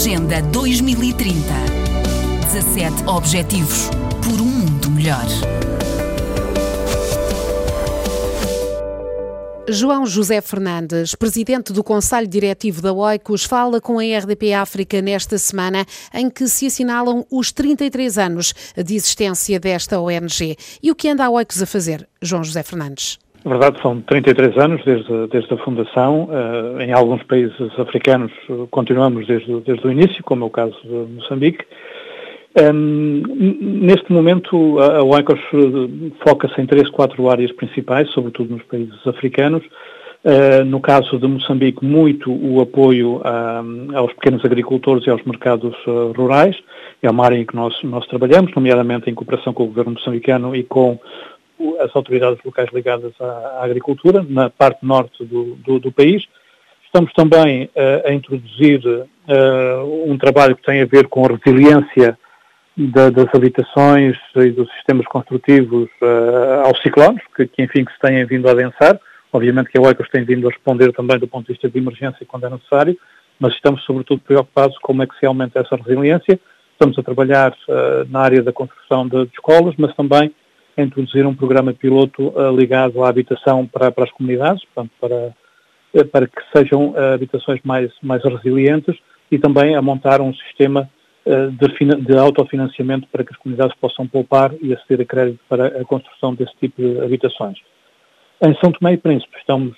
Agenda 2030. 17 Objetivos por um mundo melhor. João José Fernandes, presidente do Conselho Diretivo da OICOS, fala com a RDP África nesta semana em que se assinalam os 33 anos de existência desta ONG. E o que anda a OICOS a fazer, João José Fernandes? Na verdade, são 33 anos desde, desde a fundação. Uh, em alguns países africanos uh, continuamos desde, desde o início, como é o caso de Moçambique. Um, neste momento, a, a OICOS uh, foca-se em três, quatro áreas principais, sobretudo nos países africanos. Uh, no caso de Moçambique, muito o apoio aos pequenos agricultores e aos mercados uh, rurais. É uma área em que nós, nós trabalhamos, nomeadamente em cooperação com o governo moçambicano e com as autoridades locais ligadas à, agricultura, na parte norte do, do, do país. Estamos também uh, a introduzir uh, um trabalho que tem a ver com a resiliência da, das habitações e dos sistemas construtivos uh, aos ciclones, que, que, enfim que se têm vindo a adensar. Obviamente que a OECOS tem vindo a responder também do ponto de vista de emergência quando é necessário, mas estamos sobretudo preocupados com como é que se aumenta essa resiliência. Estamos a trabalhar na área da construção de, de escolas, mas também a introduzir um programa piloto uh, ligado à habitação para, para as comunidades, portanto, para, uh, para que sejam uh, habitações mais, mais resilientes e também a montar um sistema de, de, autofinanciamento para que as comunidades possam poupar e aceder a crédito para a construção desse tipo de habitações. Em São Tomé e Príncipe estamos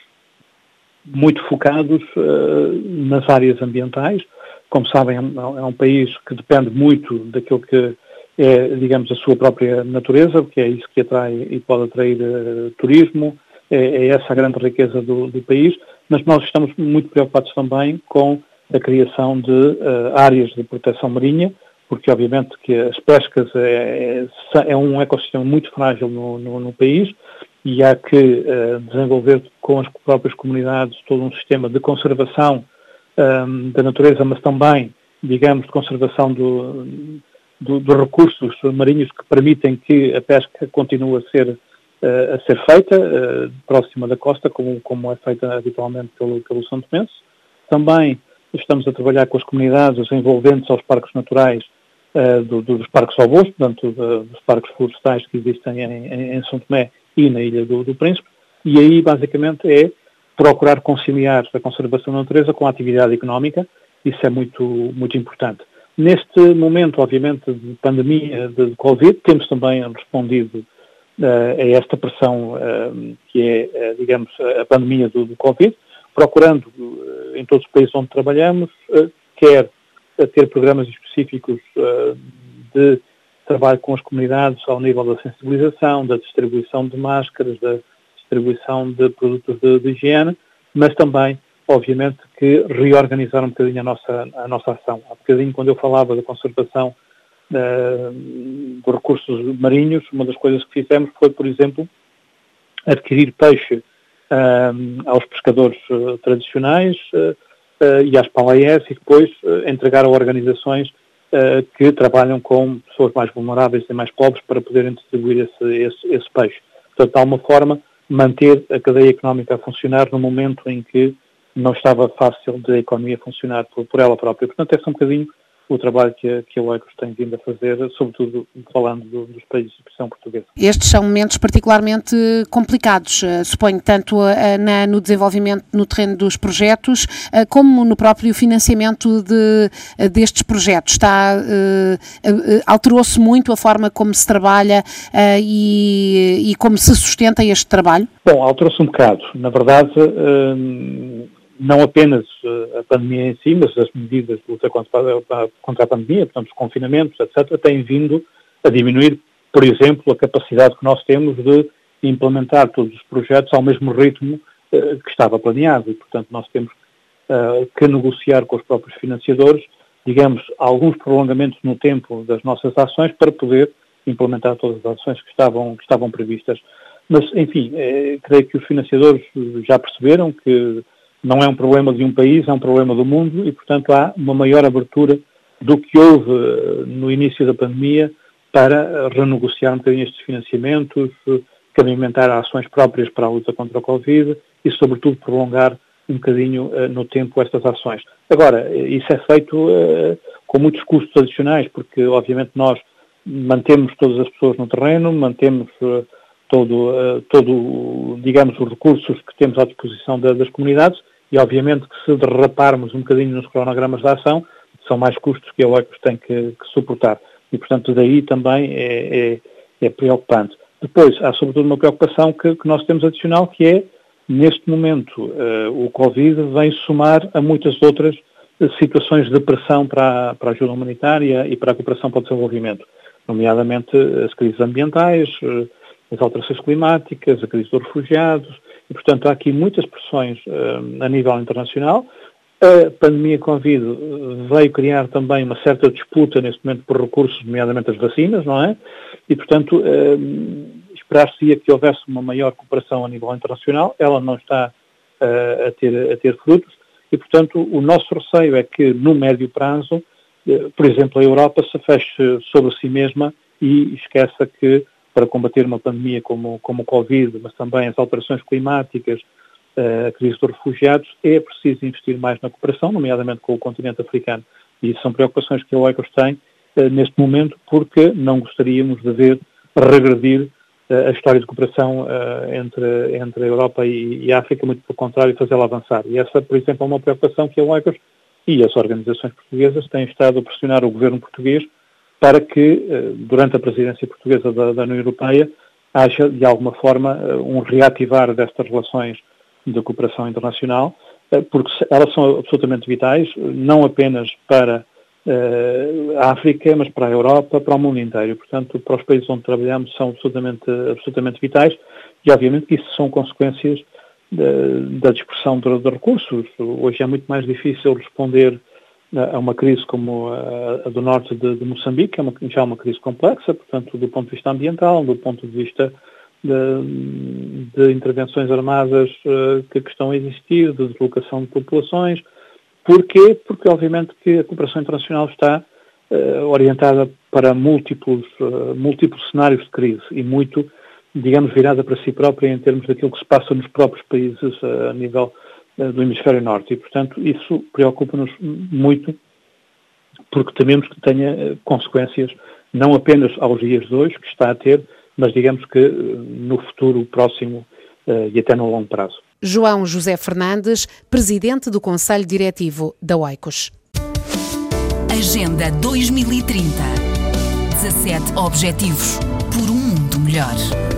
muito focados nas áreas ambientais. Como sabem, é um, é um país que depende muito daquilo que é, digamos, a sua própria natureza, porque é isso que atrai e pode atrair uh, turismo, é, é, essa a grande riqueza do, do, país, mas nós estamos muito preocupados também com a criação de uh, áreas de proteção marinha, porque obviamente que as pescas é, é, é um ecossistema muito frágil no, no, no país e há que uh, desenvolver com as próprias comunidades todo um sistema de conservação um, da natureza, mas também, digamos, de conservação do, do, dos recursos marinhos que permitem que a pesca continue a ser, uh, a ser feita uh, próxima da costa, como, como é feita habitualmente pelo, pelo São Tomense. Também estamos a trabalhar com as comunidades envolventes aos parques naturais uh, do, dos parques avós, portanto, dos parques florestais que existem em, em, em, São Tomé e na Ilha do, do Príncipe, e aí basicamente é procurar conciliar a conservação da natureza com a atividade económica, isso é muito, muito importante. Neste momento, obviamente, de pandemia de Covid, temos também respondido uh, a esta pressão uh, que é, uh, digamos, a pandemia do, do Covid, procurando em todos os países onde trabalhamos, quer ter programas específicos de trabalho com as comunidades ao nível da sensibilização, da distribuição de máscaras, da distribuição de produtos de, de higiene, mas também obviamente, que reorganizar um bocadinho a nossa, a nossa ação. Há bocadinho, quando eu falava da conservação uh, dos recursos marinhos, uma das coisas que fizemos foi, por exemplo, adquirir peixe uh, aos pescadores uh, tradicionais e às palaiés e depois entregar a organizações que trabalham com pessoas mais vulneráveis e mais pobres para poderem distribuir esse, esse, esse peixe. Portanto, de alguma forma, manter a cadeia económica a funcionar no momento em que não estava fácil de a economia funcionar por, por ela própria. Portanto, é só um bocadinho o trabalho que a, que a UECOS tem vindo a fazer, sobretudo falando do, dos países de expressão portuguesa. Estes são momentos particularmente complicados, uh, suponho, tanto uh, na, no desenvolvimento no terreno dos projetos, uh, como no próprio financiamento de, destes projetos. Está, alterou-se muito a forma como se trabalha e, e, como se sustenta este trabalho? Bom, alterou-se um bocado. Na verdade, não apenas eh, a pandemia em si, mas as medidas de luta contra, a pandemia, portanto, os confinamentos, etc., têm vindo a diminuir, por exemplo, a capacidade que nós temos de implementar todos os projetos ao mesmo ritmo uh, que estava planeado. E, portanto, nós temos uh, que negociar com os próprios financiadores, digamos, alguns prolongamentos no tempo das nossas ações para poder implementar todas as ações que estavam, que estavam previstas. Mas, enfim, eh, creio que os financiadores já perceberam que não é um problema de um país, é um problema do mundo e, portanto, há uma maior abertura do que houve eh, no início da pandemia para renegociar um bocadinho estes financiamentos, caminhamentar ações próprias para a luta contra a Covid e, sobretudo, prolongar um bocadinho no tempo estas ações. Agora, isso é feito com muitos custos adicionais, porque obviamente nós mantemos todas as pessoas no terreno, mantemos todo, todo digamos, os recursos que temos à disposição das comunidades e obviamente que se derraparmos um bocadinho nos cronogramas da ação, são mais custos que a OECOS tem que, que suportar. E, portanto, daí também é, é, é, preocupante. Depois, há sobretudo uma preocupação que, que nós temos adicional, que é, neste momento, uh, o Covid vem somar a muitas outras uh, situações de pressão para a, para a ajuda humanitária e para a cooperação para o desenvolvimento, nomeadamente as crises ambientais, uh, as alterações climáticas, a crise dos refugiados, e, portanto, há aqui muitas pressões uh, a nível internacional. A pandemia Covid veio criar também uma certa disputa neste momento por recursos, nomeadamente as vacinas, não é? E, portanto, uh, esperar-se-ia que houvesse uma maior cooperação a nível internacional. Ela não está uh, a, ter, a ter frutos. E, portanto, o nosso receio é que, no médio prazo, por exemplo, a Europa se feche sobre si mesma e esqueça que para combater uma pandemia como, como o Covid, mas também as alterações climáticas, eh, a crise dos refugiados, é preciso investir mais na cooperação, nomeadamente com o continente africano. E são preocupações que a OECOS tem eh, neste momento, porque não gostaríamos de ver regredir eh, a história de cooperação entre, entre a Europa e, e a África, muito pelo contrário, fazê-la avançar. E essa, por exemplo, é uma preocupação que a OECOS e as organizações portuguesas têm estado a pressionar o governo português para que, eh, durante a presidência portuguesa da, da União Europeia, haja, de alguma forma, eh, um reativar destas relações de cooperação internacional, eh, porque elas são absolutamente vitais, não apenas para a África, mas para a Europa, para o mundo inteiro. Portanto, para os países onde trabalhamos são absolutamente, absolutamente vitais e, obviamente, que isso são consequências da, dispersão de, de recursos. Hoje é muito mais difícil responder a uma crise como a, do norte de, de, Moçambique, é uma, já é uma crise complexa, portanto, do ponto de vista ambiental, do ponto de vista de, de intervenções armadas uh, que, que, estão a existir, de deslocação de populações. Porquê? Porque, obviamente, que a cooperação internacional está uh, orientada para múltiplos, uh, múltiplos cenários de crise e muito, digamos, virada para si própria em termos daquilo que se passa nos próprios países a nível eh, do hemisfério norte. E, portanto, isso preocupa-nos muito, porque tememos que tenha eh, consequências não apenas aos dias de hoje, que está a ter, mas digamos que eh, no futuro próximo e até no longo prazo. João José Fernandes, presidente do Conselho Diretivo da OICOS. Agenda 2030. 17 Objetivos por um mundo melhor.